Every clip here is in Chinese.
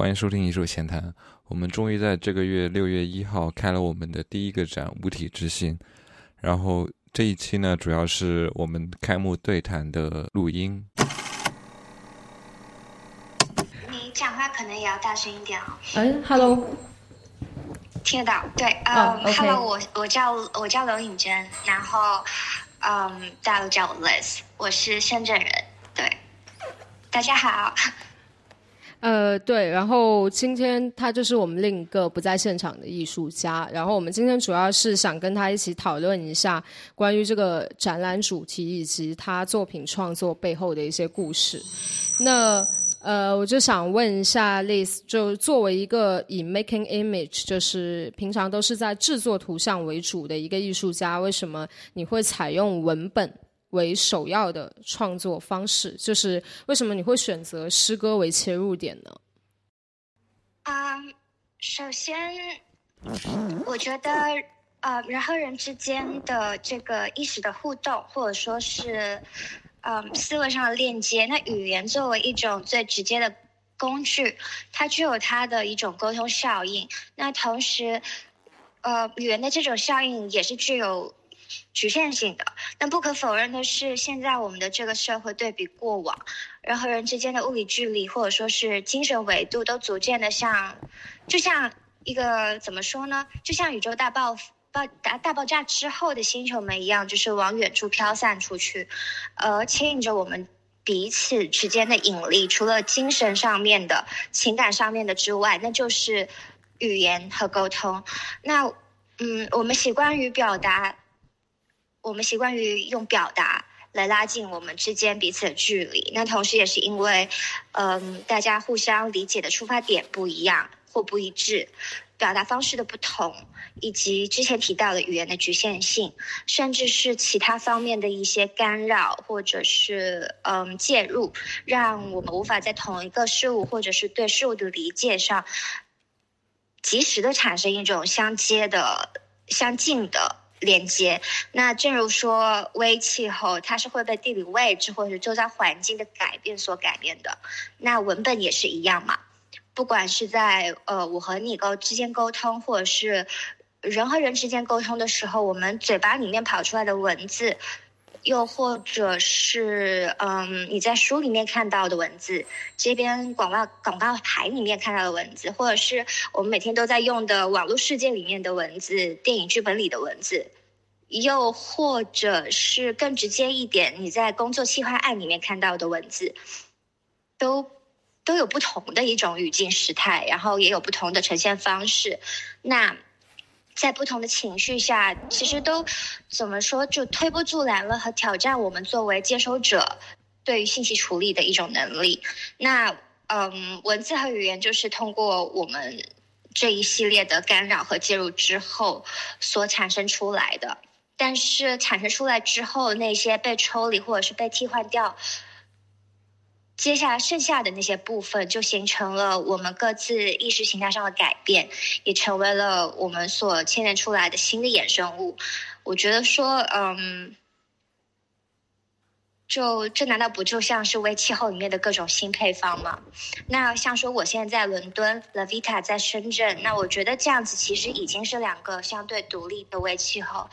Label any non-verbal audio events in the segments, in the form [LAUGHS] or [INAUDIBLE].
欢迎收听艺术闲谈。我们终于在这个月六月一号开了我们的第一个展《五体之心》，然后这一期呢，主要是我们开幕对谈的录音。你讲话可能也要大声一点哦。哎，Hello，听得到？对，嗯，Hello，我我叫我叫刘颖珍，然后嗯，大家都叫我 Liz，我是深圳人。对，大家好。呃，对，然后今天他就是我们另一个不在现场的艺术家，然后我们今天主要是想跟他一起讨论一下关于这个展览主题以及他作品创作背后的一些故事。那呃，我就想问一下 Liz，就作为一个以 making image，就是平常都是在制作图像为主的一个艺术家，为什么你会采用文本？为首要的创作方式，就是为什么你会选择诗歌为切入点呢？啊，首先，我觉得，呃，人和人之间的这个意识的互动，或者说是，嗯，思维上的链接，那语言作为一种最直接的工具，它具有它的一种沟通效应。那同时，呃，语言的这种效应也是具有。局限性的，但不可否认的是，现在我们的这个社会对比过往，人和人之间的物理距离或者说是精神维度都逐渐的像，就像一个怎么说呢？就像宇宙大爆爆大大爆炸之后的星球们一样，就是往远处飘散出去，而牵引着我们彼此之间的引力，除了精神上面的情感上面的之外，那就是语言和沟通。那嗯，我们习惯于表达。我们习惯于用表达来拉近我们之间彼此的距离，那同时也是因为，嗯，大家互相理解的出发点不一样或不一致，表达方式的不同，以及之前提到的语言的局限性，甚至是其他方面的一些干扰或者是嗯介入，让我们无法在同一个事物或者是对事物的理解上，及时的产生一种相接的、相近的。连接，那正如说微气候，它是会被地理位置或者周遭环境的改变所改变的，那文本也是一样嘛。不管是在呃我和你沟之间沟通，或者是人和人之间沟通的时候，我们嘴巴里面跑出来的文字，又或者是嗯你在书里面看到的文字，这边广告广告牌里面看到的文字，或者是我们每天都在用的网络世界里面的文字，电影剧本里的文字。又或者是更直接一点，你在工作企划案里面看到的文字，都都有不同的一种语境时态，然后也有不同的呈现方式。那在不同的情绪下，其实都怎么说，就推波助澜了和挑战我们作为接收者对于信息处理的一种能力。那嗯，文字和语言就是通过我们这一系列的干扰和介入之后所产生出来的。但是产生出来之后，那些被抽离或者是被替换掉，接下来剩下的那些部分，就形成了我们各自意识形态上的改变，也成为了我们所牵连出来的新的衍生物。我觉得说，嗯。就这难道不就像是微气候里面的各种新配方吗？那像说我现在在伦敦，Lavita 在深圳，那我觉得这样子其实已经是两个相对独立的微气候，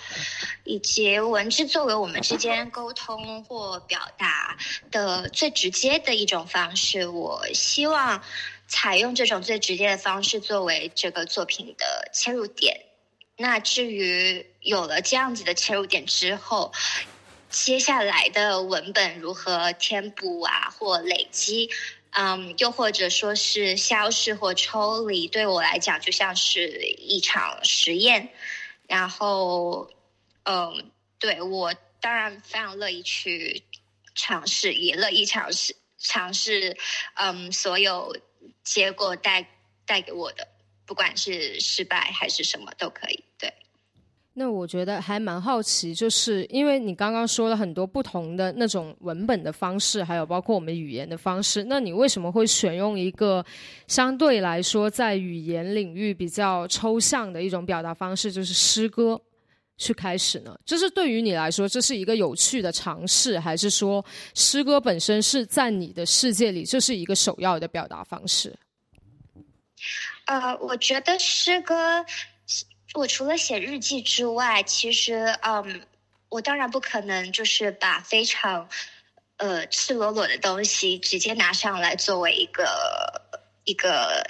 以及文字作为我们之间沟通或表达的最直接的一种方式。我希望采用这种最直接的方式作为这个作品的切入点。那至于有了这样子的切入点之后。接下来的文本如何填补啊，或累积，嗯，又或者说是消失或抽离，对我来讲就像是一场实验。然后，嗯，对我当然非常乐意去尝试，也乐意尝试尝试，嗯，所有结果带带给我的，不管是失败还是什么都可以，对。那我觉得还蛮好奇，就是因为你刚刚说了很多不同的那种文本的方式，还有包括我们语言的方式，那你为什么会选用一个相对来说在语言领域比较抽象的一种表达方式，就是诗歌去开始呢？就是对于你来说，这是一个有趣的尝试，还是说诗歌本身是在你的世界里这是一个首要的表达方式？呃，我觉得诗歌，我除了写日记之外，其实，嗯，我当然不可能就是把非常，呃，赤裸裸的东西直接拿上来作为一个一个，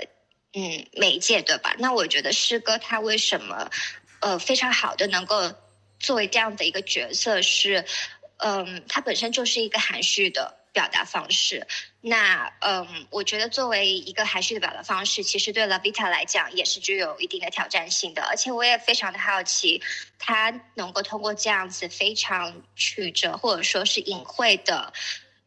嗯，媒介，对吧？那我觉得诗歌它为什么，呃，非常好的能够作为这样的一个角色是，嗯，它本身就是一个含蓄的。表达方式，那嗯，我觉得作为一个含蓄的表达方式，其实对 Lavita 来讲也是具有一定的挑战性的。而且我也非常的好奇，他能够通过这样子非常曲折或者说是隐晦的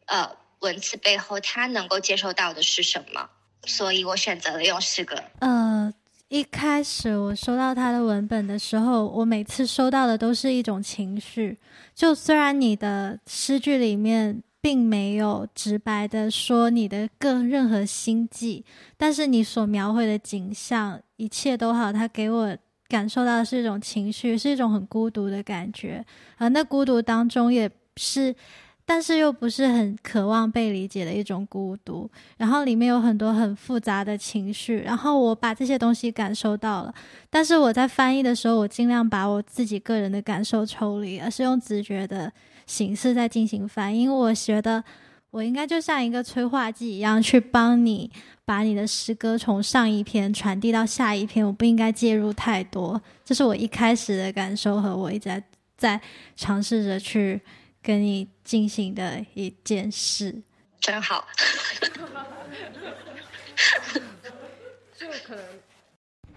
呃文字背后，他能够接受到的是什么？所以我选择了用诗歌。呃，一开始我收到他的文本的时候，我每次收到的都是一种情绪。就虽然你的诗句里面。并没有直白的说你的个任何心迹，但是你所描绘的景象，一切都好。他给我感受到的是一种情绪，是一种很孤独的感觉而。那孤独当中也是，但是又不是很渴望被理解的一种孤独。然后里面有很多很复杂的情绪，然后我把这些东西感受到了。但是我在翻译的时候，我尽量把我自己个人的感受抽离，而是用直觉的。形式在进行翻译，我觉得我应该就像一个催化剂一样，去帮你把你的诗歌从上一篇传递到下一篇。我不应该介入太多，这是我一开始的感受和我一直在在尝试着去跟你进行的一件事。真好，就可能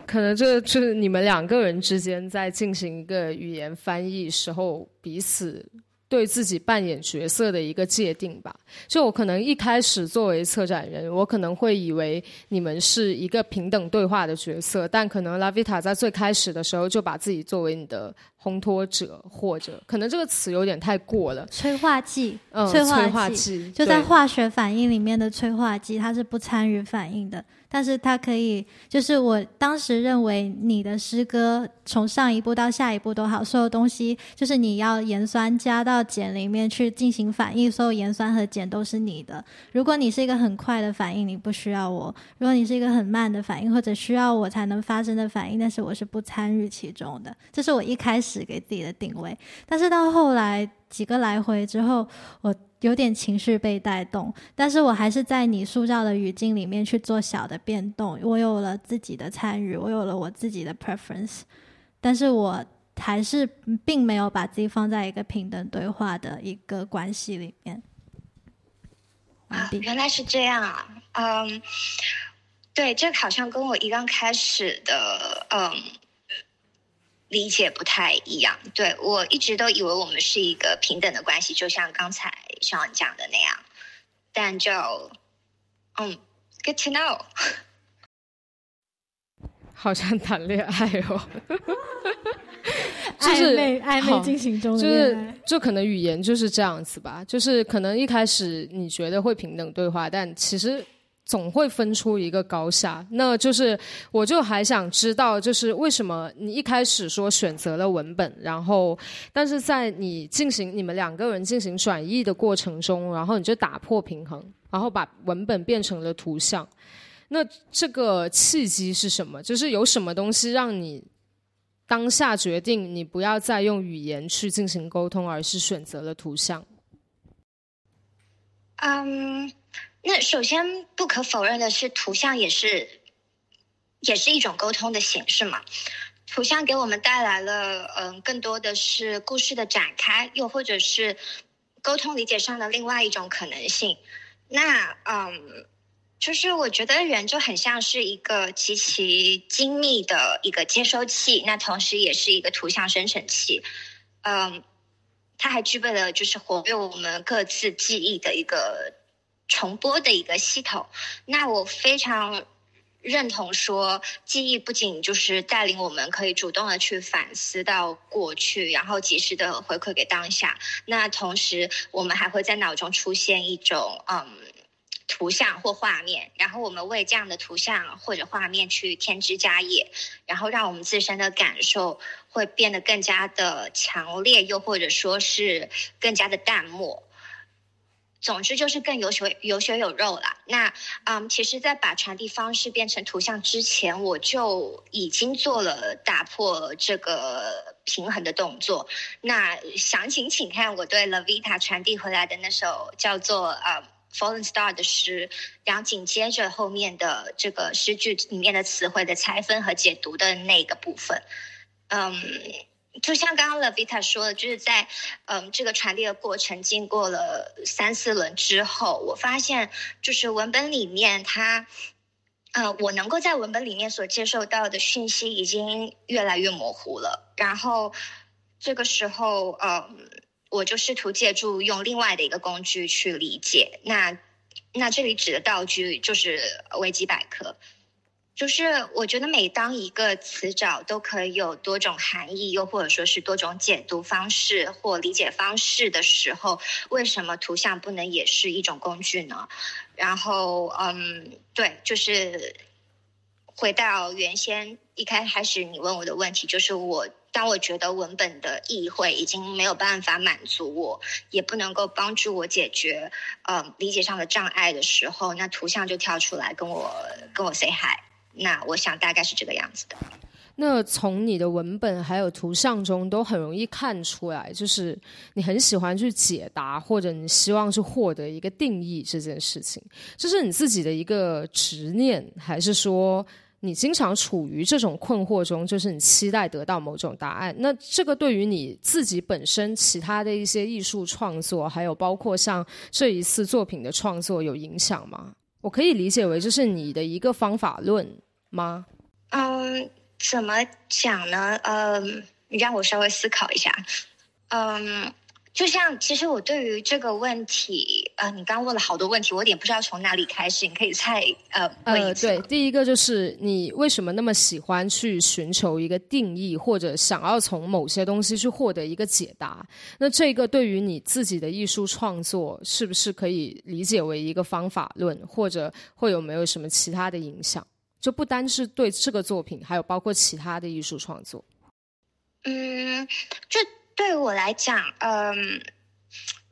可能这就是你们两个人之间在进行一个语言翻译时候彼此。对自己扮演角色的一个界定吧，就我可能一开始作为策展人，我可能会以为你们是一个平等对话的角色，但可能拉维塔在最开始的时候就把自己作为你的烘托者，或者可能这个词有点太过了，催化剂，嗯，催化剂，就在化学反应里面的催化剂，它是不参与反应的。但是它可以，就是我当时认为你的诗歌从上一步到下一步都好，所有东西就是你要盐酸加到碱里面去进行反应，所有盐酸和碱都是你的。如果你是一个很快的反应，你不需要我；如果你是一个很慢的反应，或者需要我才能发生的反应，但是我是不参与其中的。这是我一开始给自己的定位。但是到后来几个来回之后，我。有点情绪被带动，但是我还是在你塑造的语境里面去做小的变动。我有了自己的参与，我有了我自己的 preference，但是我还是并没有把自己放在一个平等对话的一个关系里面。原来是这样啊！嗯，对，这好像跟我一刚开始的嗯。理解不太一样，对我一直都以为我们是一个平等的关系，就像刚才像讲的那样，但就嗯，get to know，[LAUGHS] 好像谈恋爱哦，[LAUGHS] 暧昧暧昧进行中，就是就可能语言就是这样子吧，就是可能一开始你觉得会平等对话，但其实。总会分出一个高下，那就是我就还想知道，就是为什么你一开始说选择了文本，然后但是在你进行你们两个人进行转译的过程中，然后你就打破平衡，然后把文本变成了图像，那这个契机是什么？就是有什么东西让你当下决定你不要再用语言去进行沟通，而是选择了图像？嗯。那首先不可否认的是，图像也是，也是一种沟通的形式嘛。图像给我们带来了，嗯，更多的是故事的展开，又或者是沟通理解上的另外一种可能性。那，嗯，就是我觉得人就很像是一个极其精密的一个接收器，那同时也是一个图像生成器。嗯，它还具备了就是活跃我们各自记忆的一个。重播的一个系统，那我非常认同说，记忆不仅就是带领我们可以主动的去反思到过去，然后及时的回馈给当下。那同时，我们还会在脑中出现一种嗯图像或画面，然后我们为这样的图像或者画面去添枝加叶，然后让我们自身的感受会变得更加的强烈，又或者说是更加的淡漠。总之就是更有血有血有肉啦。那嗯，其实，在把传递方式变成图像之前，我就已经做了打破这个平衡的动作。那详情请看我对 Lavita 传递回来的那首叫做呃 Fallen Star 的诗，然后紧接着后面的这个诗句里面的词汇的拆分和解读的那个部分，嗯。就像刚刚 Lavita 说的，就是在嗯这个传递的过程经过了三四轮之后，我发现就是文本里面它，呃，我能够在文本里面所接受到的讯息已经越来越模糊了。然后这个时候，嗯，我就试图借助用另外的一个工具去理解。那那这里指的道具就是维基百科。就是我觉得每当一个词藻都可以有多种含义，又或者说是多种解读方式或理解方式的时候，为什么图像不能也是一种工具呢？然后，嗯，对，就是回到原先一开开始你问我的问题，就是我当我觉得文本的意会已经没有办法满足我，也不能够帮助我解决呃理解上的障碍的时候，那图像就跳出来跟我跟我 say hi。那我想大概是这个样子的。那从你的文本还有图像中，都很容易看出来，就是你很喜欢去解答，或者你希望去获得一个定义这件事情，这是你自己的一个执念，还是说你经常处于这种困惑中，就是你期待得到某种答案？那这个对于你自己本身其他的一些艺术创作，还有包括像这一次作品的创作，有影响吗？我可以理解为这是你的一个方法论。吗？嗯，怎么讲呢？嗯，你让我稍微思考一下。嗯，就像其实我对于这个问题，呃，你刚问了好多问题，我有点不知道从哪里开始。你可以再呃问一次。对，第一个就是你为什么那么喜欢去寻求一个定义，或者想要从某些东西去获得一个解答？那这个对于你自己的艺术创作，是不是可以理解为一个方法论，或者会有没有什么其他的影响？就不单是对这个作品，还有包括其他的艺术创作。嗯，就对于我来讲，嗯，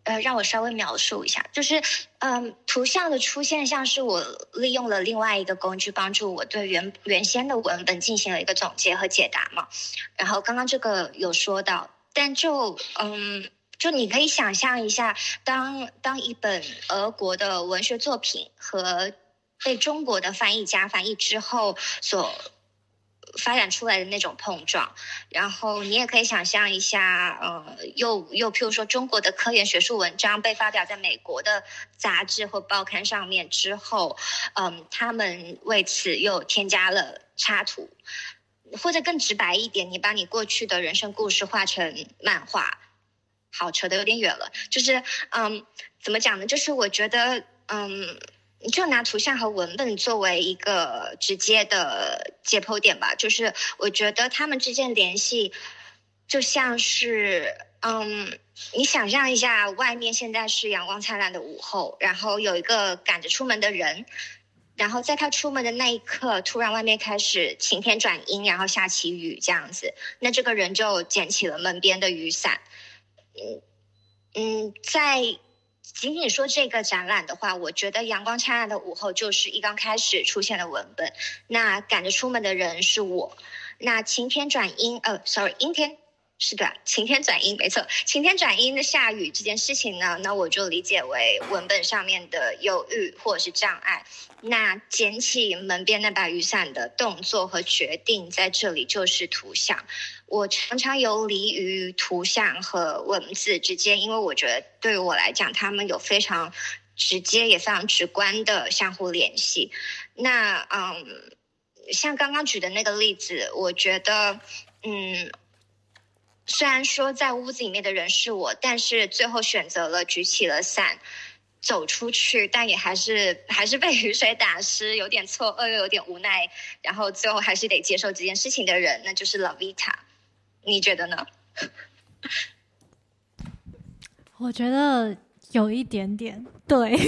呃，让我稍微描述一下，就是，嗯，图像的出现像是我利用了另外一个工具，帮助我对原原先的文本进行了一个总结和解答嘛。然后刚刚这个有说到，但就，嗯，就你可以想象一下，当当一本俄国的文学作品和被中国的翻译家翻译之后所发展出来的那种碰撞，然后你也可以想象一下，呃，又又譬如说中国的科研学术文章被发表在美国的杂志或报刊上面之后，嗯，他们为此又添加了插图，或者更直白一点，你把你过去的人生故事画成漫画，好，扯得有点远了，就是嗯，怎么讲呢？就是我觉得，嗯。你就拿图像和文本作为一个直接的解剖点吧，就是我觉得他们之间联系，就像是，嗯，你想象一下，外面现在是阳光灿烂的午后，然后有一个赶着出门的人，然后在他出门的那一刻，突然外面开始晴天转阴，然后下起雨这样子，那这个人就捡起了门边的雨伞，嗯嗯，在。仅仅说这个展览的话，我觉得阳光灿烂的午后就是一刚开始出现的文本。那赶着出门的人是我。那晴天转阴，呃，sorry，阴天是的，晴天转阴，没错，晴天转阴的下雨这件事情呢，那我就理解为文本上面的犹豫或者是障碍。那捡起门边那把雨伞的动作和决定，在这里就是图像。我常常游离于图像和文字之间，因为我觉得对于我来讲，他们有非常直接也非常直观的相互联系。那嗯，像刚刚举的那个例子，我觉得嗯，虽然说在屋子里面的人是我，但是最后选择了举起了伞走出去，但也还是还是被 [LAUGHS] 雨水打湿，有点错愕又有点无奈，然后最后还是得接受这件事情的人，那就是 Lavita。你觉得呢？[LAUGHS] 我觉得有一点点，对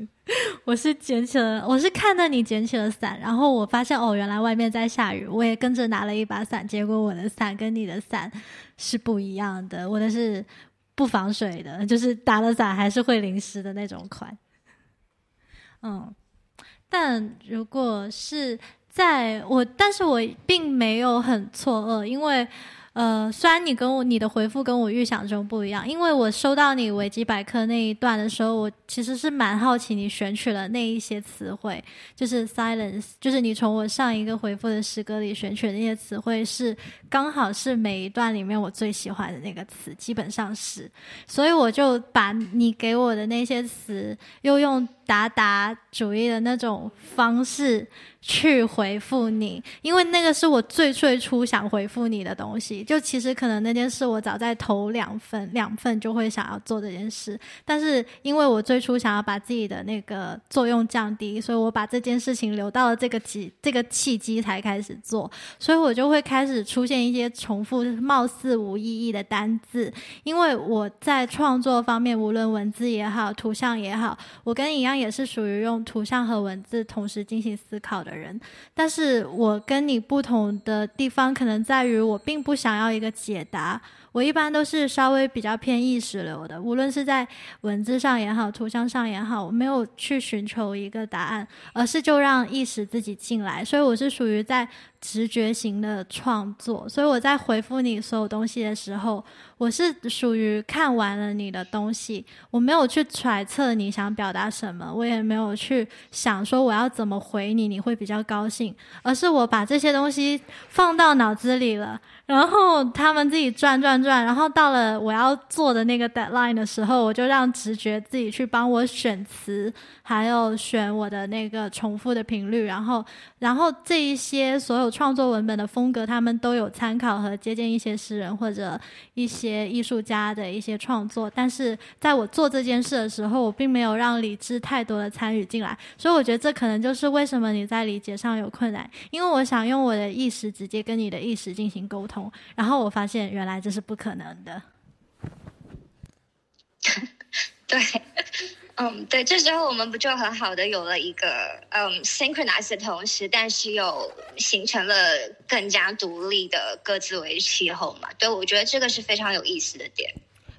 [LAUGHS] 我是捡起了，我是看到你捡起了伞，然后我发现哦，原来外面在下雨，我也跟着拿了一把伞，结果我的伞跟你的伞是不一样的，我的是不防水的，就是打了伞还是会淋湿的那种款。嗯，但如果是在我，但是我并没有很错愕，因为。呃，虽然你跟我你的回复跟我预想中不一样，因为我收到你维基百科那一段的时候，我其实是蛮好奇你选取了那一些词汇，就是 silence，就是你从我上一个回复的诗歌里选取的那些词汇，是刚好是每一段里面我最喜欢的那个词，基本上是，所以我就把你给我的那些词，又用达达主义的那种方式。去回复你，因为那个是我最最初想回复你的东西。就其实可能那件事，我早在头两份两份就会想要做这件事，但是因为我最初想要把自己的那个作用降低，所以我把这件事情留到了这个机这个契机才开始做，所以我就会开始出现一些重复、貌似无意义的单字。因为我在创作方面，无论文字也好，图像也好，我跟一样也是属于用图像和文字同时进行思考的。人，但是我跟你不同的地方，可能在于我并不想要一个解答。我一般都是稍微比较偏意识流的，无论是在文字上也好，图像上也好，我没有去寻求一个答案，而是就让意识自己进来。所以我是属于在直觉型的创作。所以我在回复你所有东西的时候。我是属于看完了你的东西，我没有去揣测你想表达什么，我也没有去想说我要怎么回你，你会比较高兴，而是我把这些东西放到脑子里了。然后他们自己转转转，然后到了我要做的那个 deadline 的时候，我就让直觉自己去帮我选词，还有选我的那个重复的频率。然后，然后这一些所有创作文本的风格，他们都有参考和接近一些诗人或者一些艺术家的一些创作。但是在我做这件事的时候，我并没有让理智太多的参与进来。所以我觉得这可能就是为什么你在理解上有困难，因为我想用我的意识直接跟你的意识进行沟通。然后我发现，原来这是不可能的。[LAUGHS] 对，嗯，对，这时候我们不就很好的有了一个嗯 synchronize 的同时，但是又形成了更加独立的各自为气候嘛？对，我觉得这个是非常有意思的点。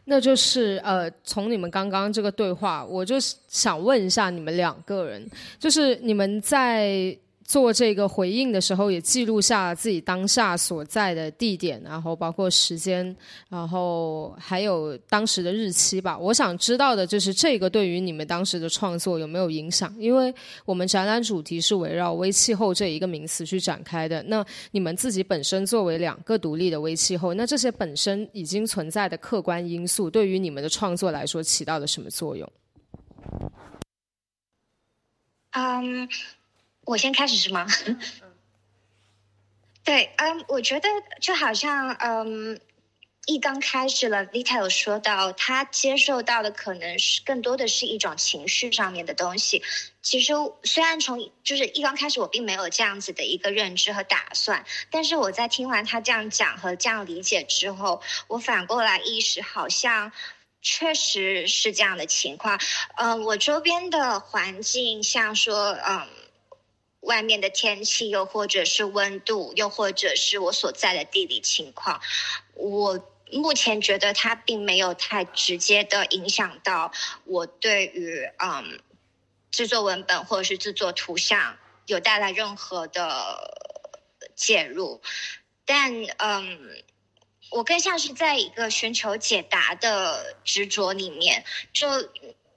那就是呃，从你们刚刚这个对话，我就想问一下你们两个人，就是你们在。做这个回应的时候，也记录下了自己当下所在的地点，然后包括时间，然后还有当时的日期吧。我想知道的就是这个对于你们当时的创作有没有影响？因为我们展览主题是围绕微气候这一个名词去展开的。那你们自己本身作为两个独立的微气候，那这些本身已经存在的客观因素，对于你们的创作来说起到了什么作用？嗯。我先开始是吗？[LAUGHS] 对，嗯，我觉得就好像，嗯，一刚开始了，Vita 有说到，他接受到的可能是更多的是一种情绪上面的东西。其实虽然从就是一刚开始我并没有这样子的一个认知和打算，但是我在听完他这样讲和这样理解之后，我反过来意识，好像确实是这样的情况。嗯，我周边的环境，像说，嗯。外面的天气，又或者是温度，又或者是我所在的地理情况，我目前觉得它并没有太直接的影响到我对于嗯制作文本或者是制作图像有带来任何的介入，但嗯，我更像是在一个寻求解答的执着里面，就。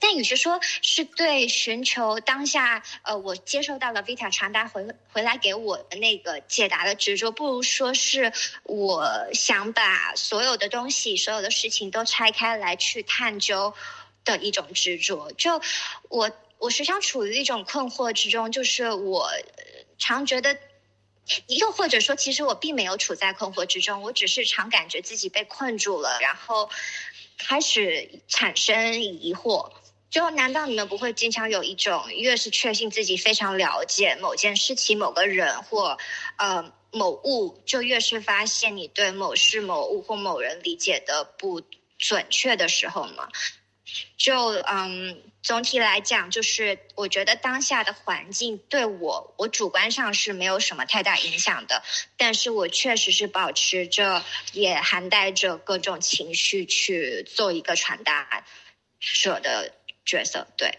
但与其说是对寻求当下，呃，我接受到了 Vita 传达回回来给我的那个解答的执着，不如说是我想把所有的东西、所有的事情都拆开来去探究的一种执着。就我，我时常处于一种困惑之中，就是我常觉得，又或者说，其实我并没有处在困惑之中，我只是常感觉自己被困住了，然后开始产生疑惑。就难道你们不会经常有一种，越是确信自己非常了解某件事情、某个人或呃某物，就越是发现你对某事、某物或某人理解的不准确的时候吗？就嗯，总体来讲，就是我觉得当下的环境对我，我主观上是没有什么太大影响的。但是我确实是保持着，也含带着各种情绪去做一个传达者的角色。对，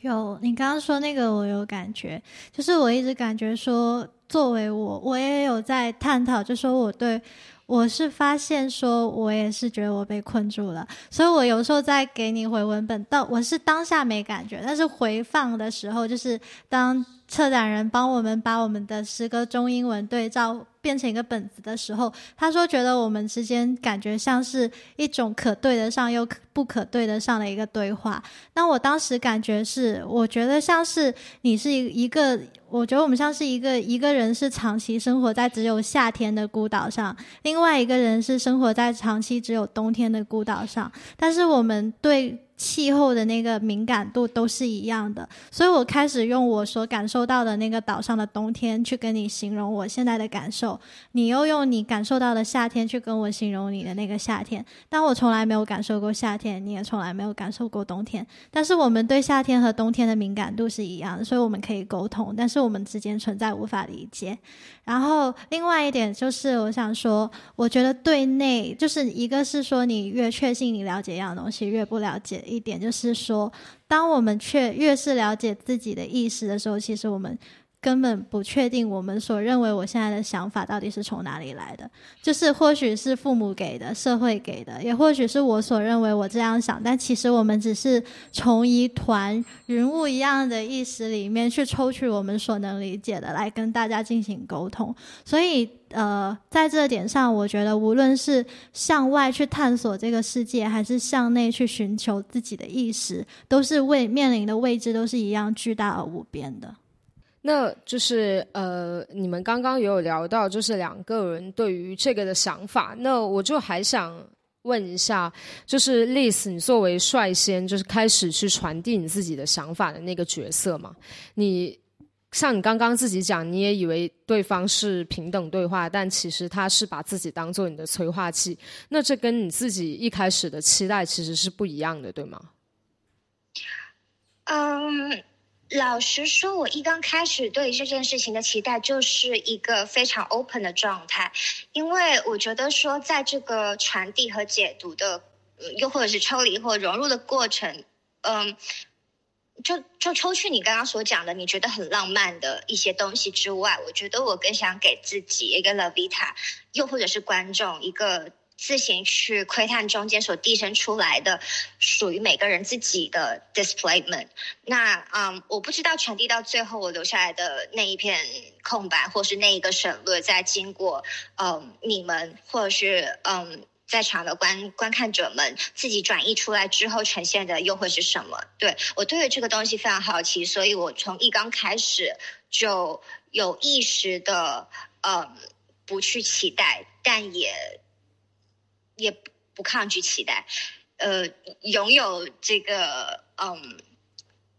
有你刚刚说那个，我有感觉，就是我一直感觉说，作为我，我也有在探讨，就说我对。我是发现说，我也是觉得我被困住了，所以我有时候在给你回文本，到我是当下没感觉，但是回放的时候，就是当策展人帮我们把我们的诗歌中英文对照。变成一个本子的时候，他说觉得我们之间感觉像是一种可对得上又不可对得上的一个对话。那我当时感觉是，我觉得像是你是一一个，我觉得我们像是一个一个人是长期生活在只有夏天的孤岛上，另外一个人是生活在长期只有冬天的孤岛上，但是我们对。气候的那个敏感度都是一样的，所以我开始用我所感受到的那个岛上的冬天去跟你形容我现在的感受，你又用你感受到的夏天去跟我形容你的那个夏天。但我从来没有感受过夏天，你也从来没有感受过冬天。但是我们对夏天和冬天的敏感度是一样的，所以我们可以沟通，但是我们之间存在无法理解。然后另外一点就是，我想说，我觉得对内就是一个是说，你越确信你了解一样东西，越不了解。一点就是说，当我们却越是了解自己的意识的时候，其实我们。根本不确定我们所认为我现在的想法到底是从哪里来的，就是或许是父母给的、社会给的，也或许是我所认为我这样想，但其实我们只是从一团云雾一样的意识里面去抽取我们所能理解的，来跟大家进行沟通。所以，呃，在这点上，我觉得无论是向外去探索这个世界，还是向内去寻求自己的意识，都是位面临的位置都是一样巨大而无边的。那就是呃，你们刚刚也有聊到，就是两个人对于这个的想法。那我就还想问一下，就是 Liz，你作为率先就是开始去传递你自己的想法的那个角色嘛？你像你刚刚自己讲，你也以为对方是平等对话，但其实他是把自己当做你的催化剂。那这跟你自己一开始的期待其实是不一样的，对吗？嗯。老实说，我一刚开始对这件事情的期待就是一个非常 open 的状态，因为我觉得说，在这个传递和解读的，又或者是抽离或融入的过程，嗯，就就抽去你刚刚所讲的你觉得很浪漫的一些东西之外，我觉得我更想给自己一个 La Vita，又或者是观众一个。自行去窥探中间所递生出来的属于每个人自己的 displayment。那嗯，我不知道传递到最后我留下来的那一片空白，或是那一个省略，在经过嗯你们或者是嗯在场的观观看者们自己转译出来之后呈现的又会是什么？对我对于这个东西非常好奇，所以我从一刚开始就有意识的嗯不去期待，但也。也不抗拒期待，呃，拥有这个，嗯，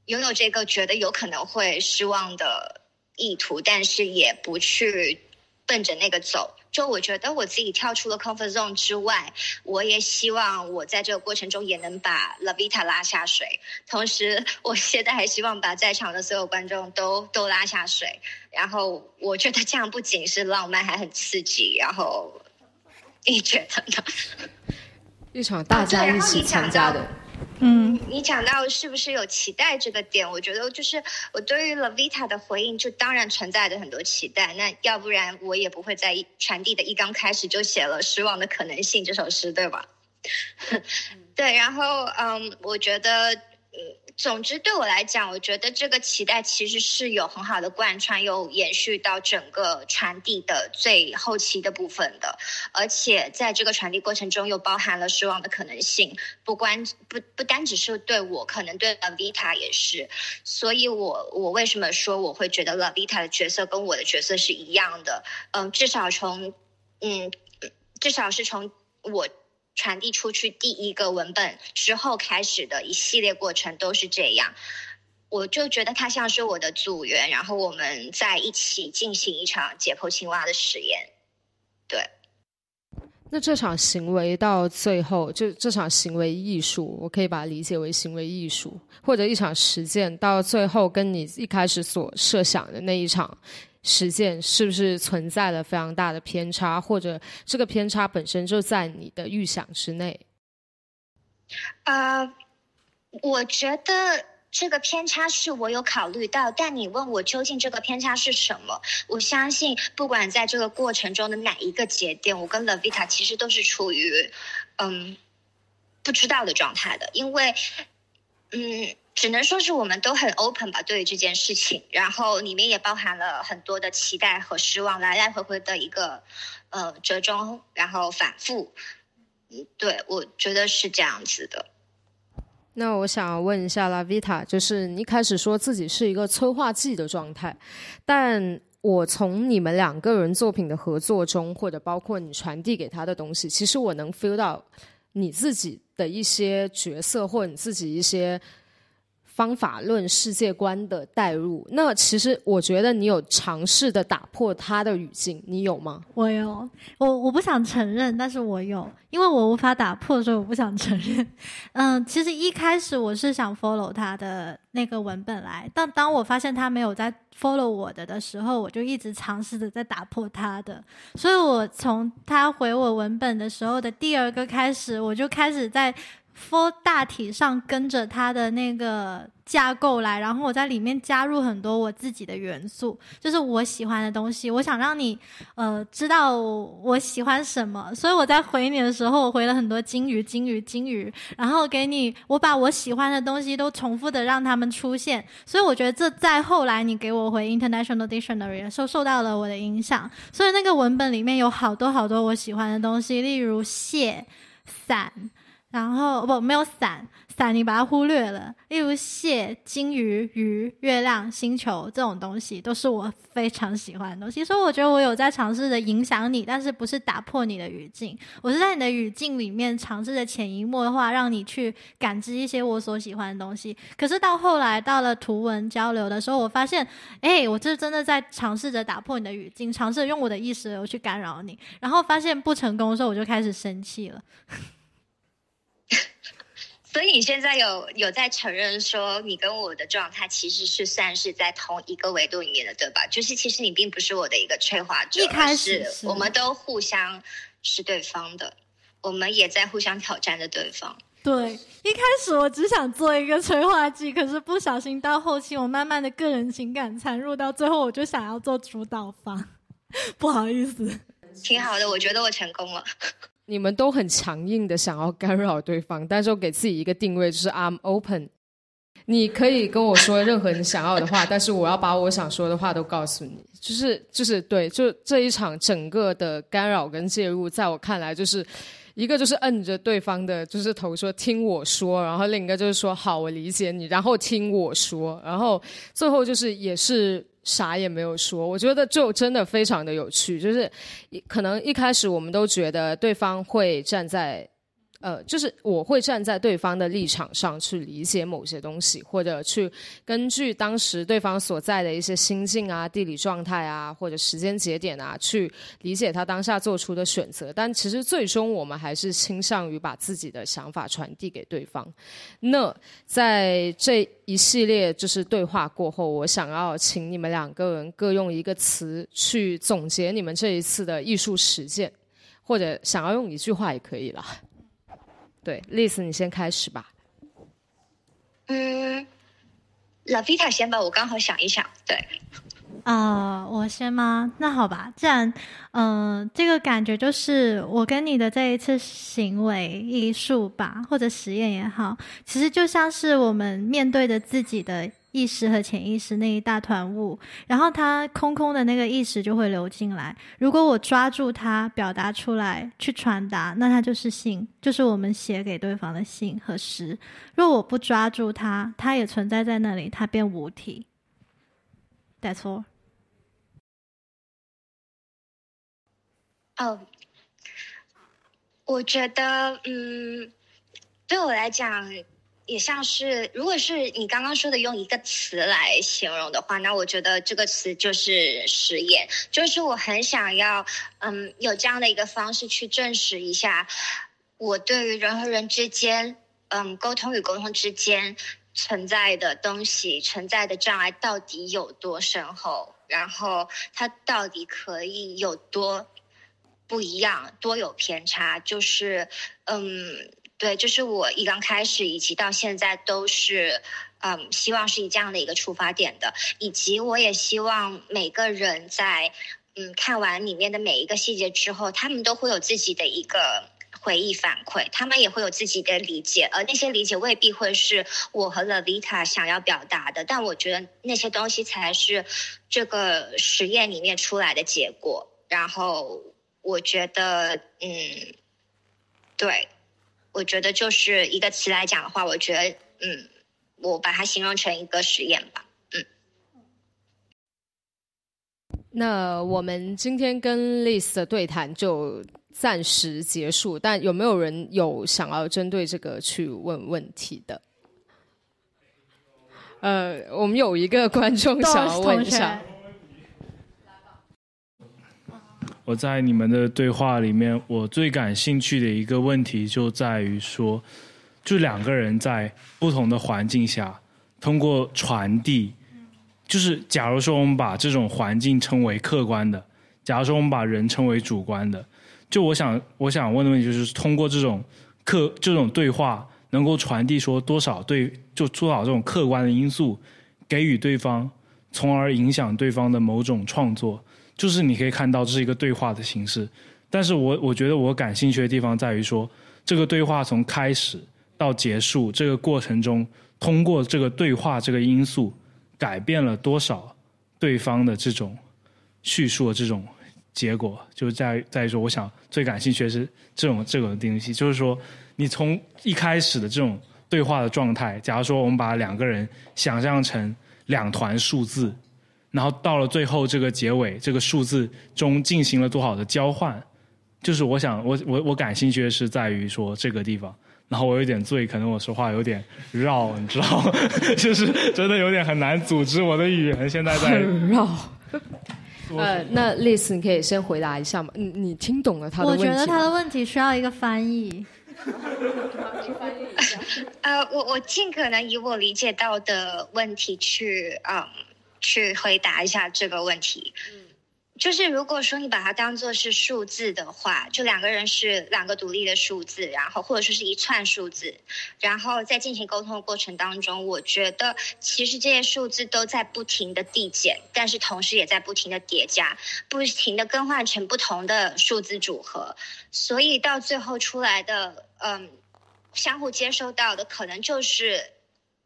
拥有这个觉得有可能会失望的意图，但是也不去奔着那个走。就我觉得我自己跳出了 comfort zone 之外，我也希望我在这个过程中也能把 Lavita 拉下水。同时，我现在还希望把在场的所有观众都都拉下水。然后，我觉得这样不仅是浪漫，还很刺激。然后。你觉得呢？一场大家一起参加的，嗯，你讲到是不是有期待这个点？我觉得就是我对于 Lavita 的回应，就当然存在着很多期待。那要不然我也不会在传递的一刚开始就写了《失望的可能性》这首诗，对吧？[LAUGHS] 对，然后嗯，我觉得嗯。总之，对我来讲，我觉得这个期待其实是有很好的贯穿，又延续到整个传递的最后期的部分的。而且在这个传递过程中，又包含了失望的可能性，不关不不单只是对我，可能对 Lavita 也是。所以我我为什么说我会觉得 Lavita 的角色跟我的角色是一样的？嗯，至少从嗯，至少是从我。传递出去第一个文本之后开始的一系列过程都是这样，我就觉得他像是我的组员，然后我们在一起进行一场解剖青蛙的实验。对。那这场行为到最后，就这场行为艺术，我可以把它理解为行为艺术，或者一场实践，到最后跟你一开始所设想的那一场实践，是不是存在了非常大的偏差，或者这个偏差本身就在你的预想之内？呃，我觉得。这个偏差是我有考虑到，但你问我究竟这个偏差是什么？我相信，不管在这个过程中的哪一个节点，我跟 Lavita 其实都是处于嗯不知道的状态的，因为嗯，只能说是我们都很 open 吧，对于这件事情，然后里面也包含了很多的期待和失望，来来回回的一个呃折中，然后反复，嗯，对我觉得是这样子的。那我想问一下拉维塔，就是你开始说自己是一个催化剂的状态，但我从你们两个人作品的合作中，或者包括你传递给他的东西，其实我能 feel 到你自己的一些角色，或者你自己一些。方法论世界观的代入，那其实我觉得你有尝试的打破他的语境，你有吗？我有，我我不想承认，但是我有，因为我无法打破，所以我不想承认。[LAUGHS] 嗯，其实一开始我是想 follow 他的那个文本来，但当我发现他没有在 follow 我的的时候，我就一直尝试着在打破他的。所以我从他回我文本的时候的第二个开始，我就开始在。For 大体上跟着它的那个架构来，然后我在里面加入很多我自己的元素，就是我喜欢的东西。我想让你呃知道我喜欢什么，所以我在回你的时候，我回了很多金鱼、金鱼、金鱼，然后给你我把我喜欢的东西都重复的让他们出现。所以我觉得这在后来你给我回 International Dictionary 受受到了我的影响，所以那个文本里面有好多好多我喜欢的东西，例如蟹、伞。然后不没有伞，伞你把它忽略了。例如蟹、金鱼、鱼、月亮、星球这种东西，都是我非常喜欢的东西。所以我觉得我有在尝试着影响你，但是不是打破你的语境。我是在你的语境里面尝试着潜移默化，让你去感知一些我所喜欢的东西。可是到后来到了图文交流的时候，我发现，哎，我这真的在尝试着打破你的语境，尝试用我的意识流去干扰你。然后发现不成功的时候，我就开始生气了。所以你现在有有在承认说，你跟我的状态其实是算是在同一个维度里面的，对吧？就是其实你并不是我的一个催化者，一开始我们都互相是对方的，我们也在互相挑战着对方。对，一开始我只想做一个催化剂，可是不小心到后期，我慢慢的个人情感掺入，到最后我就想要做主导方，[LAUGHS] 不好意思。挺好的，我觉得我成功了。你们都很强硬的想要干扰对方，但是我给自己一个定位，就是 I'm open。你可以跟我说任何你想要的话，但是我要把我想说的话都告诉你。就是就是对，就这一场整个的干扰跟介入，在我看来，就是一个就是摁着对方的就是头说听我说，然后另一个就是说好，我理解你，然后听我说，然后最后就是也是。啥也没有说，我觉得就真的非常的有趣，就是可能一开始我们都觉得对方会站在。呃，就是我会站在对方的立场上去理解某些东西，或者去根据当时对方所在的一些心境啊、地理状态啊，或者时间节点啊，去理解他当下做出的选择。但其实最终我们还是倾向于把自己的想法传递给对方。那在这一系列就是对话过后，我想要请你们两个人各用一个词去总结你们这一次的艺术实践，或者想要用一句话也可以了。对，，Liz，，你先开始吧。嗯，Lavita 先吧，我刚好想一想。对，啊，我先吗？那好吧，既然，嗯，这个感觉就是我跟你的这一次行为艺术吧，或者实验也好，其实就像是我们面对着自己的。意识和潜意识那一大团雾，然后它空空的那个意识就会流进来。如果我抓住它，表达出来，去传达，那它就是信，就是我们写给对方的信和诗。若我不抓住它，它也存在在那里，它变无体。That's all。哦，我觉得，嗯，对我来讲。也像是，如果是你刚刚说的用一个词来形容的话，那我觉得这个词就是实验，就是我很想要，嗯，有这样的一个方式去证实一下，我对于人和人之间，嗯，沟通与沟通之间存在的东西、存在的障碍到底有多深厚，然后它到底可以有多不一样、多有偏差，就是，嗯。对，就是我一刚开始以及到现在都是，嗯，希望是以这样的一个出发点的，以及我也希望每个人在，嗯，看完里面的每一个细节之后，他们都会有自己的一个回忆反馈，他们也会有自己的理解，而那些理解未必会是我和 Lavita 想要表达的，但我觉得那些东西才是这个实验里面出来的结果。然后我觉得，嗯，对。我觉得就是一个词来讲的话，我觉得，嗯，我把它形容成一个实验吧，嗯。那我们今天跟 Liz 的对谈就暂时结束，但有没有人有想要针对这个去问问题的？呃，我们有一个观众想要问一下。我在你们的对话里面，我最感兴趣的一个问题就在于说，就两个人在不同的环境下，通过传递，就是假如说我们把这种环境称为客观的，假如说我们把人称为主观的，就我想我想问的问题就是，通过这种客这种对话，能够传递说多少对就多少这种客观的因素，给予对方，从而影响对方的某种创作。就是你可以看到这是一个对话的形式，但是我我觉得我感兴趣的地方在于说，这个对话从开始到结束这个过程中，通过这个对话这个因素，改变了多少对方的这种叙述的这种结果，就在在于说，我想最感兴趣的是这种这种东西，就是说你从一开始的这种对话的状态，假如说我们把两个人想象成两团数字。然后到了最后这个结尾，这个数字中进行了多少的交换？就是我想，我我我感兴趣的是在于说这个地方。然后我有点醉，可能我说话有点绕，你知道吗？[LAUGHS] 就是真的有点很难组织我的语言。现在在绕。[LAUGHS] 呃，那 Liz，你可以先回答一下吗？你你听懂了他的问题？我觉得他的问题需要一个翻译。[LAUGHS] 呃，我我尽可能以我理解到的问题去嗯。去回答一下这个问题，嗯，就是如果说你把它当做是数字的话，就两个人是两个独立的数字，然后或者说是一串数字，然后在进行沟通的过程当中，我觉得其实这些数字都在不停的递减，但是同时也在不停的叠加，不停的更换成不同的数字组合，所以到最后出来的，嗯，相互接收到的可能就是。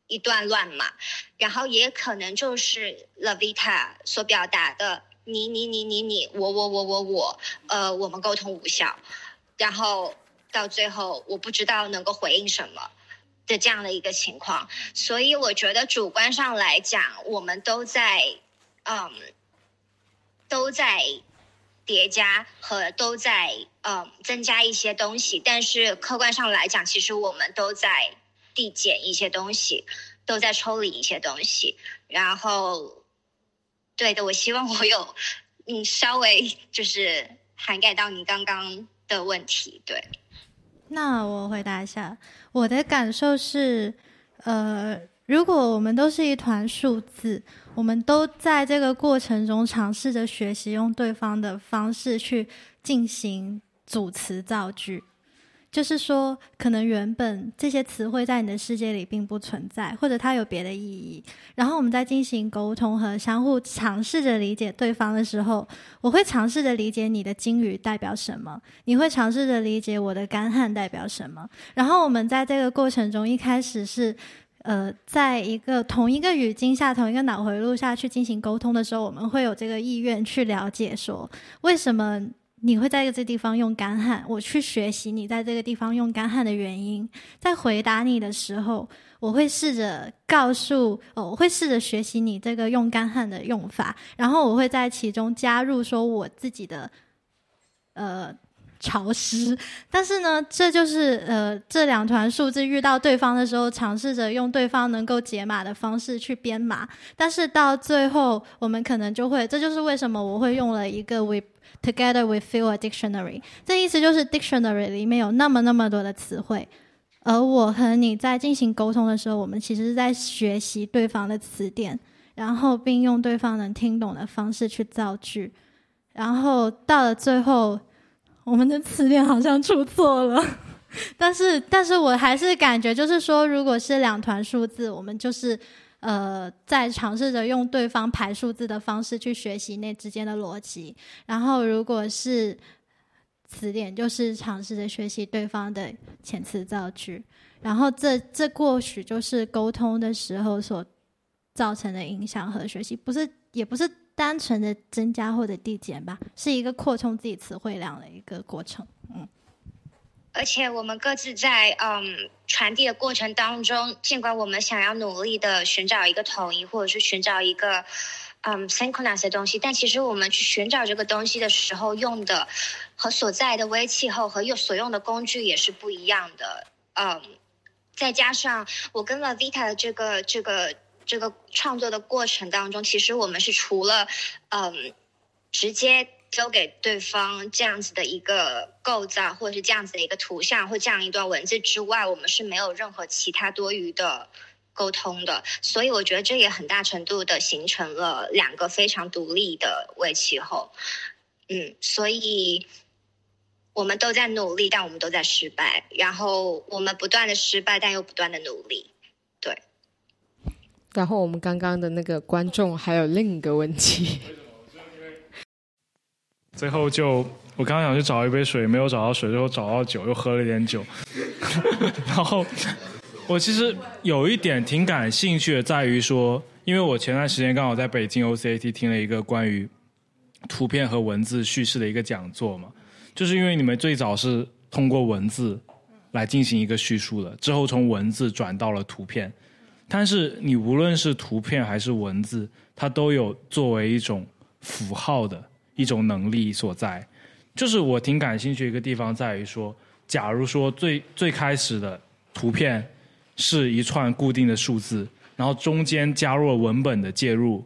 一段乱码，然后也可能就是 Lavita 所表达的你你你你你我我我我我，呃，我们沟通无效，然后到最后我不知道能够回应什么的这样的一个情况，所以我觉得主观上来讲，我们都在嗯都在叠加和都在嗯增加一些东西，但是客观上来讲，其实我们都在。递减一些东西，都在抽离一些东西，然后，对的，我希望我有，嗯，稍微就是涵盖到你刚刚的问题，对。那我回答一下，我的感受是，呃，如果我们都是一团数字，我们都在这个过程中尝试着学习用对方的方式去进行组词造句。就是说，可能原本这些词汇在你的世界里并不存在，或者它有别的意义。然后我们在进行沟通和相互尝试着理解对方的时候，我会尝试着理解你的金鱼代表什么，你会尝试着理解我的干旱代表什么。然后我们在这个过程中，一开始是呃，在一个同一个语境下、同一个脑回路下去进行沟通的时候，我们会有这个意愿去了解说为什么。你会在这地方用干旱，我去学习你在这个地方用干旱的原因。在回答你的时候，我会试着告诉，哦，我会试着学习你这个用干旱的用法，然后我会在其中加入说我自己的，呃。潮湿。但是呢，这就是呃这两团数字遇到对方的时候，尝试着用对方能够解码的方式去编码，但是到最后我们可能就会，这就是为什么我会用了一个 we together we feel a dictionary，这意思就是 dictionary 里面有那么那么多的词汇。而我和你在进行沟通的时候，我们其实是在学习对方的词典，然后并用对方能听懂的方式去造句，然后到了最后，我们的词典好像出错了，[LAUGHS] 但是，但是我还是感觉就是说，如果是两团数字，我们就是呃在尝试着用对方排数字的方式去学习那之间的逻辑，然后如果是。词典就是尝试着学习对方的遣词造句，然后这这或许就是沟通的时候所造成的影响和学习，不是也不是单纯的增加或者递减吧，是一个扩充自己词汇量的一个过程。嗯，而且我们各自在嗯传递的过程当中，尽管我们想要努力的寻找一个统一，或者是寻找一个。嗯，synchronous 的东西，但其实我们去寻找这个东西的时候，用的和所在的微气候和用所用的工具也是不一样的。嗯，再加上我跟了 Vita 的这个这个这个创作的过程当中，其实我们是除了嗯直接丢给对方这样子的一个构造，或者是这样子的一个图像或这样一段文字之外，我们是没有任何其他多余的。沟通的，所以我觉得这也很大程度的形成了两个非常独立的微气候。嗯，所以我们都在努力，但我们都在失败。然后我们不断的失败，但又不断的努力。对。然后我们刚刚的那个观众还有另一个问题。最后就我刚想去找一杯水，没有找到水，最后找到酒，又喝了一点酒，[LAUGHS] 然后。我其实有一点挺感兴趣的，在于说，因为我前段时间刚好在北京 OCAT 听了一个关于图片和文字叙事的一个讲座嘛，就是因为你们最早是通过文字来进行一个叙述的，之后从文字转到了图片，但是你无论是图片还是文字，它都有作为一种符号的一种能力所在，就是我挺感兴趣一个地方在于说，假如说最最开始的图片。是一串固定的数字，然后中间加入了文本的介入，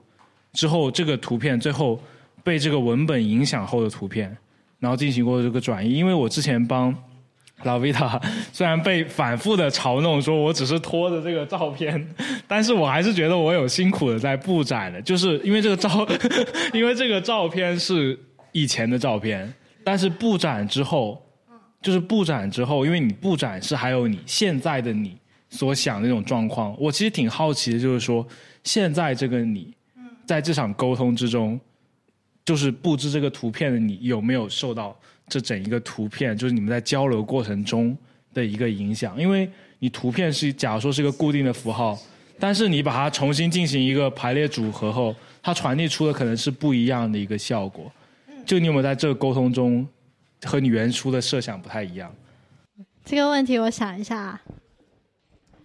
之后这个图片最后被这个文本影响后的图片，然后进行过这个转移。因为我之前帮老维塔，虽然被反复的嘲弄说我只是拖着这个照片，[LAUGHS] 但是我还是觉得我有辛苦的在布展的，就是因为这个照，[LAUGHS] 因为这个照片是以前的照片，但是布展之后，就是布展之后，因为你布展是还有你现在的你。所想的那种状况，我其实挺好奇的，就是说，现在这个你，在这场沟通之中，就是布置这个图片的你，有没有受到这整一个图片，就是你们在交流过程中的一个影响？因为你图片是，假如说是一个固定的符号，但是你把它重新进行一个排列组合后，它传递出的可能是不一样的一个效果。就你有没有在这个沟通中，和你原初的设想不太一样？这个问题我想一下。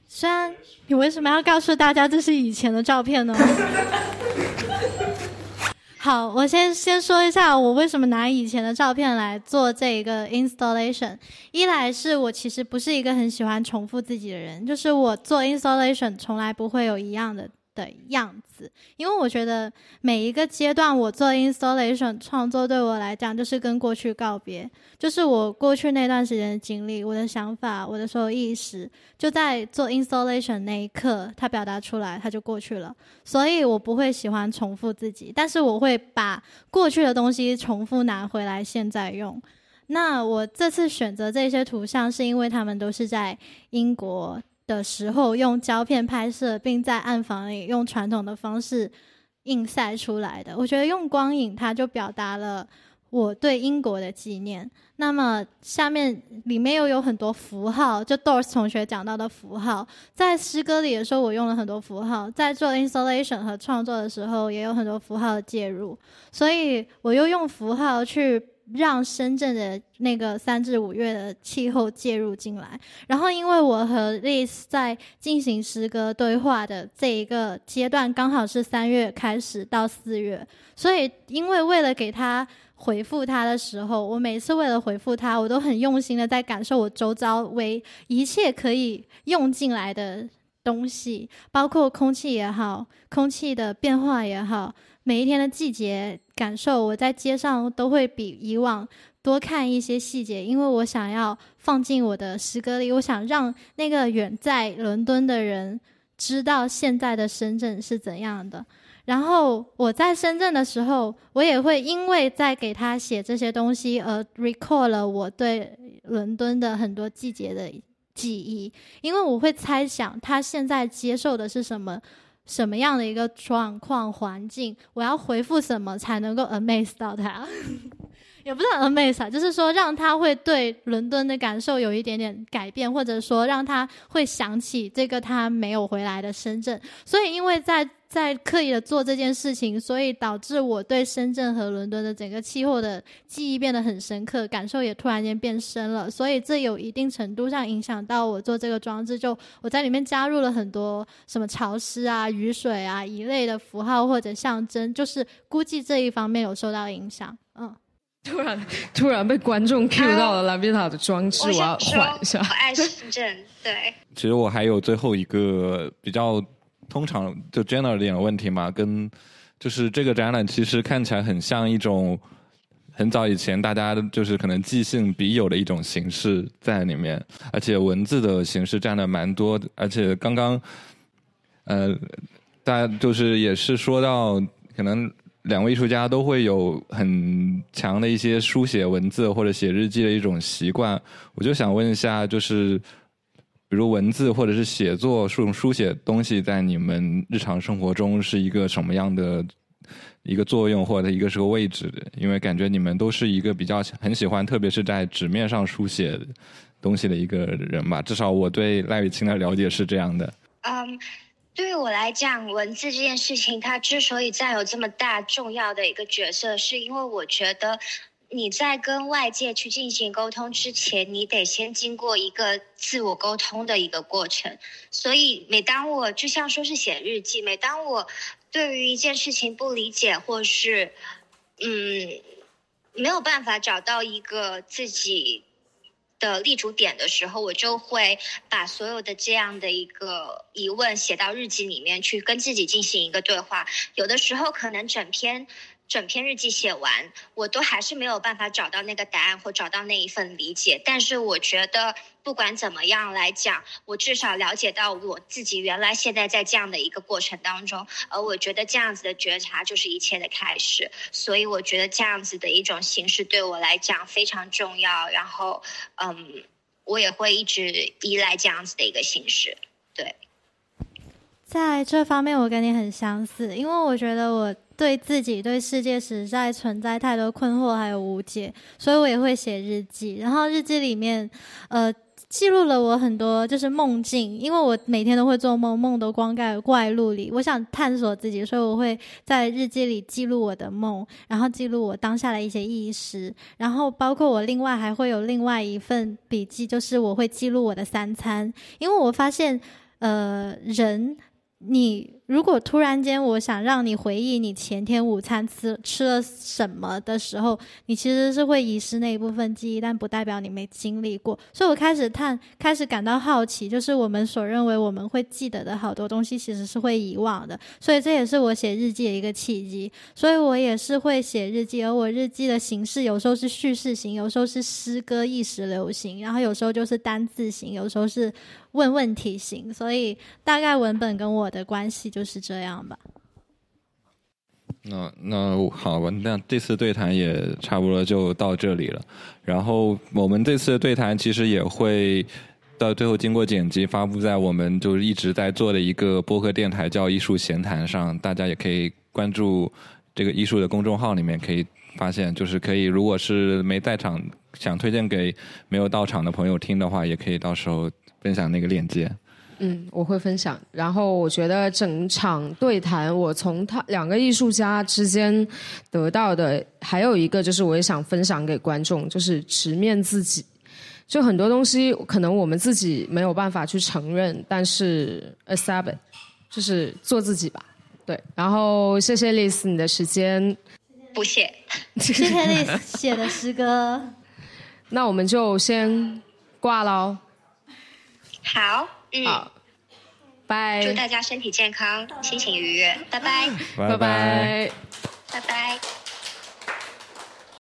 虽然你为什么要告诉大家这是以前的照片呢？[LAUGHS] 好，我先先说一下我为什么拿以前的照片来做这一个 installation。一来是我其实不是一个很喜欢重复自己的人，就是我做 installation 从来不会有一样的。的样子，因为我觉得每一个阶段我做 installation 创作对我来讲就是跟过去告别，就是我过去那段时间的经历、我的想法、我的所有意识，就在做 installation 那一刻，它表达出来，它就过去了。所以我不会喜欢重复自己，但是我会把过去的东西重复拿回来现在用。那我这次选择这些图像，是因为他们都是在英国。的时候用胶片拍摄，并在暗房里用传统的方式印晒出来的。我觉得用光影，它就表达了我对英国的纪念。那么下面里面又有很多符号，就 Doris 同学讲到的符号，在诗歌里的时候我用了很多符号，在做 installation 和创作的时候也有很多符号的介入，所以我又用符号去。让深圳的那个三至五月的气候介入进来，然后因为我和 Liz 在进行诗歌对话的这一个阶段，刚好是三月开始到四月，所以因为为了给他回复他的时候，我每次为了回复他，我都很用心的在感受我周遭为一切可以用进来的东西，包括空气也好，空气的变化也好，每一天的季节感受，我在街上都会比以往多看一些细节，因为我想要放进我的诗歌里，我想让那个远在伦敦的人知道现在的深圳是怎样的。然后我在深圳的时候，我也会因为在给他写这些东西而 recall 了我对伦敦的很多季节的记忆，因为我会猜想他现在接受的是什么，什么样的一个状况环境，我要回复什么才能够 amaze 到他，[LAUGHS] 也不是 amaze 啊，就是说让他会对伦敦的感受有一点点改变，或者说让他会想起这个他没有回来的深圳，所以因为在。在刻意的做这件事情，所以导致我对深圳和伦敦的整个气候的记忆变得很深刻，感受也突然间变深了。所以这有一定程度上影响到我做这个装置。就我在里面加入了很多什么潮湿啊、雨水啊一类的符号或者象征，就是估计这一方面有受到影响。嗯，突然突然被观众 cue 到了拉比塔的装置，我要缓一下。我爱深圳，对。其实我还有最后一个比较。通常就 general 点的问题嘛，跟就是这个展览其实看起来很像一种很早以前大家就是可能即兴笔友的一种形式在里面，而且文字的形式占的蛮多，而且刚刚呃大家就是也是说到可能两位艺术家都会有很强的一些书写文字或者写日记的一种习惯，我就想问一下就是。比如文字或者是写作、书书写东西，在你们日常生活中是一个什么样的一个作用，或者一个是个位置？因为感觉你们都是一个比较很喜欢，特别是在纸面上书写东西的一个人吧。至少我对赖雨清的了解是这样的。嗯，对于我来讲，文字这件事情，它之所以占有这么大重要的一个角色，是因为我觉得。你在跟外界去进行沟通之前，你得先经过一个自我沟通的一个过程。所以，每当我就像说是写日记，每当我对于一件事情不理解，或是嗯没有办法找到一个自己的立足点的时候，我就会把所有的这样的一个疑问写到日记里面去，跟自己进行一个对话。有的时候，可能整篇。整篇日记写完，我都还是没有办法找到那个答案或找到那一份理解。但是我觉得，不管怎么样来讲，我至少了解到我自己原来现在在这样的一个过程当中，而我觉得这样子的觉察就是一切的开始。所以我觉得这样子的一种形式对我来讲非常重要。然后，嗯，我也会一直依赖这样子的一个形式。对，在这方面我跟你很相似，因为我觉得我。对自己、对世界实在存在太多困惑，还有无解，所以我也会写日记。然后日记里面，呃，记录了我很多就是梦境，因为我每天都会做梦，梦都光在怪陆里。我想探索自己，所以我会在日记里记录我的梦，然后记录我当下的一些意识。然后包括我另外还会有另外一份笔记，就是我会记录我的三餐，因为我发现，呃，人。你如果突然间，我想让你回忆你前天午餐吃吃了什么的时候，你其实是会遗失那一部分记忆，但不代表你没经历过。所以我开始探，开始感到好奇，就是我们所认为我们会记得的好多东西，其实是会遗忘的。所以这也是我写日记的一个契机。所以我也是会写日记，而我日记的形式有时候是叙事型，有时候是诗歌意识流行，然后有时候就是单字型，有时候是。问问题型，所以大概文本跟我的关系就是这样吧。那那好吧，那这次对谈也差不多就到这里了。然后我们这次对谈其实也会到最后经过剪辑发布在我们就是一直在做的一个播客电台叫艺术闲谈上，大家也可以关注这个艺术的公众号里面可以发现，就是可以如果是没在场想推荐给没有到场的朋友听的话，也可以到时候。分享那个链接，嗯，我会分享。然后我觉得整场对谈，我从他两个艺术家之间得到的，还有一个就是我也想分享给观众，就是直面自己。就很多东西可能我们自己没有办法去承认，但是 accept，就是做自己吧。对。然后谢谢 Liz 你的时间。不谢。谢谢 Liz 写的诗歌。[LAUGHS] 那我们就先挂喽。好，嗯，好，拜，祝大家身体健康，心情愉悦，拜拜，拜拜。拜拜。